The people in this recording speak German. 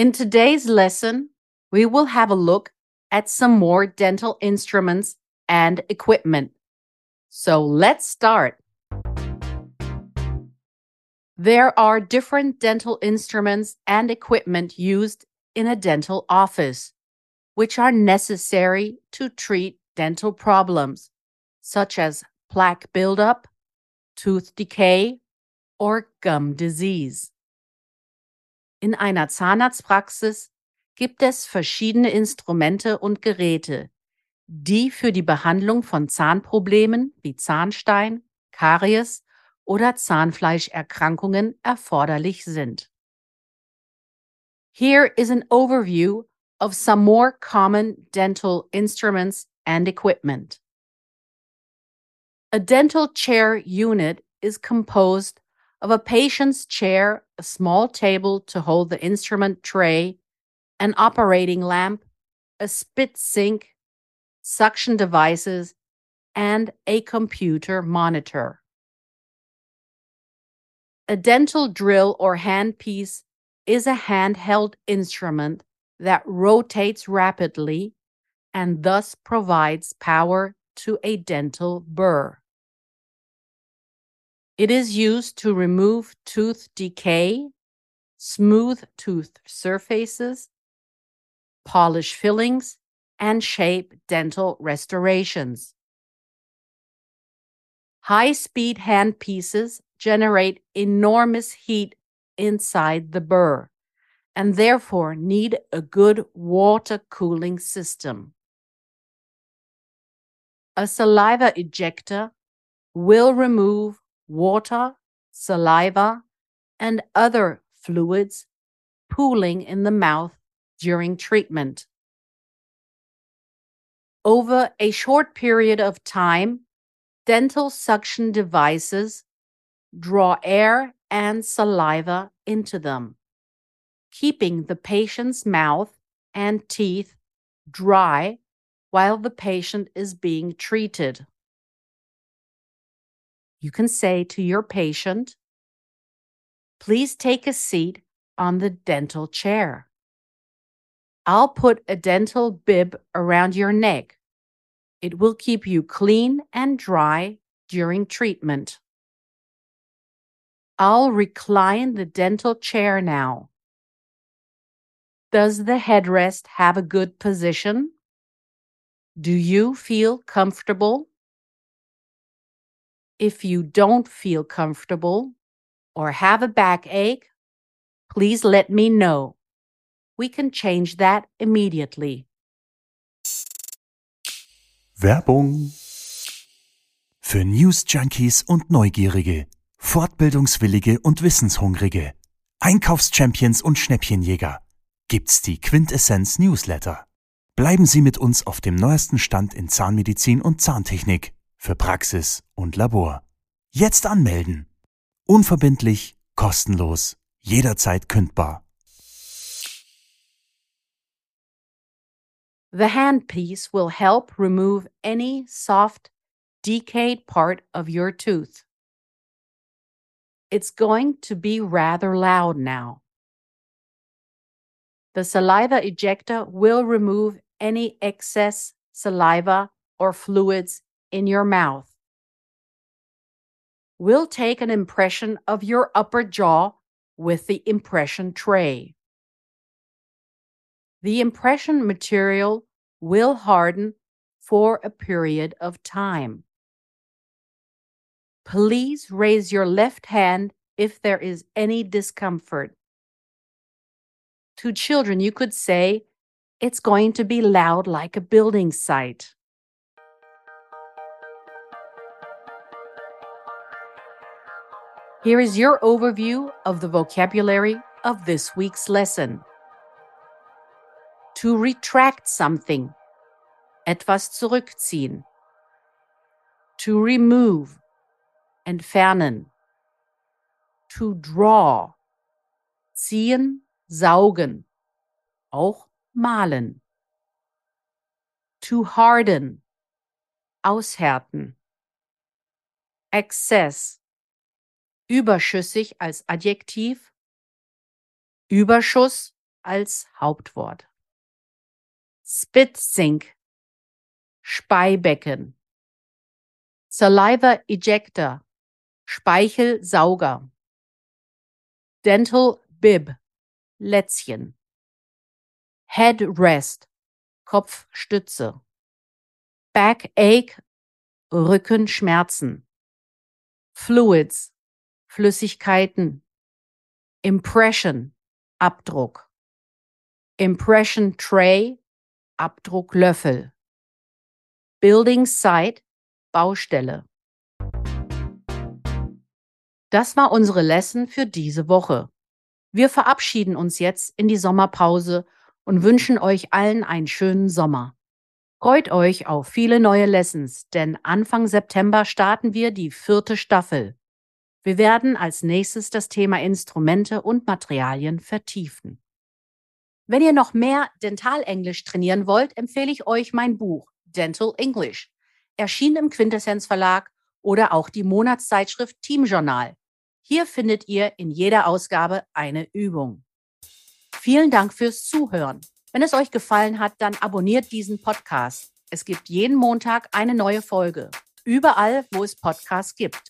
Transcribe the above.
In today's lesson, we will have a look at some more dental instruments and equipment. So let's start. There are different dental instruments and equipment used in a dental office, which are necessary to treat dental problems such as plaque buildup, tooth decay, or gum disease. In einer Zahnarztpraxis gibt es verschiedene Instrumente und Geräte, die für die Behandlung von Zahnproblemen wie Zahnstein, Karies oder Zahnfleischerkrankungen erforderlich sind. Here is an overview of some more common dental instruments and equipment. A dental chair unit is composed of a patient's chair, a small table to hold the instrument tray, an operating lamp, a spit sink, suction devices, and a computer monitor. A dental drill or handpiece is a handheld instrument that rotates rapidly and thus provides power to a dental burr. It is used to remove tooth decay, smooth tooth surfaces, polish fillings, and shape dental restorations. High speed handpieces generate enormous heat inside the burr and therefore need a good water cooling system. A saliva ejector will remove water, saliva, and other fluids pooling in the mouth during treatment. Over a short period of time, dental suction devices draw air and saliva into them, keeping the patient's mouth and teeth dry while the patient is being treated you can say to your patient, Please take a seat on the dental chair. I'll put a dental bib around your neck. It will keep you clean and dry during treatment. I'll recline the dental chair now. Does the headrest have a good position? Do you feel comfortable? If you don't feel comfortable or have a backache, please let me know. We can change that immediately. Werbung für News Junkies und Neugierige, Fortbildungswillige und Wissenshungrige, Einkaufschampions und Schnäppchenjäger gibt's die Quintessenz Newsletter. Bleiben Sie mit uns auf dem neuesten Stand in Zahnmedizin und Zahntechnik für Praxis und Labor. Jetzt anmelden. Unverbindlich, kostenlos, jederzeit kündbar. The handpiece will help remove any soft, decayed part of your tooth. It's going to be rather loud now. The saliva ejector will remove any excess saliva or fluids in your mouth. We'll take an impression of your upper jaw with the impression tray. The impression material will harden for a period of time. Please raise your left hand if there is any discomfort. To children, you could say, It's going to be loud like a building site. Here is your overview of the vocabulary of this week's lesson. To retract something. Etwas zurückziehen. To remove. Entfernen. To draw. Ziehen, saugen. Auch malen. To harden. Aushärten. Excess. Überschüssig als Adjektiv. Überschuss als Hauptwort. Spit sink. Speibecken. Saliva ejector. Speichelsauger. Dental bib. Lätzchen. Headrest. Kopfstütze. Backache. Rückenschmerzen. Fluids. Flüssigkeiten. Impression. Abdruck. Impression Tray. Abdrucklöffel. Building Site. Baustelle. Das war unsere Lesson für diese Woche. Wir verabschieden uns jetzt in die Sommerpause und wünschen euch allen einen schönen Sommer. Freut euch auf viele neue Lessons, denn Anfang September starten wir die vierte Staffel. Wir werden als nächstes das Thema Instrumente und Materialien vertiefen. Wenn ihr noch mehr Dentalenglisch trainieren wollt, empfehle ich euch mein Buch Dental English, erschienen im Quintessenz Verlag oder auch die Monatszeitschrift Team Journal. Hier findet ihr in jeder Ausgabe eine Übung. Vielen Dank fürs Zuhören. Wenn es euch gefallen hat, dann abonniert diesen Podcast. Es gibt jeden Montag eine neue Folge. Überall, wo es Podcasts gibt.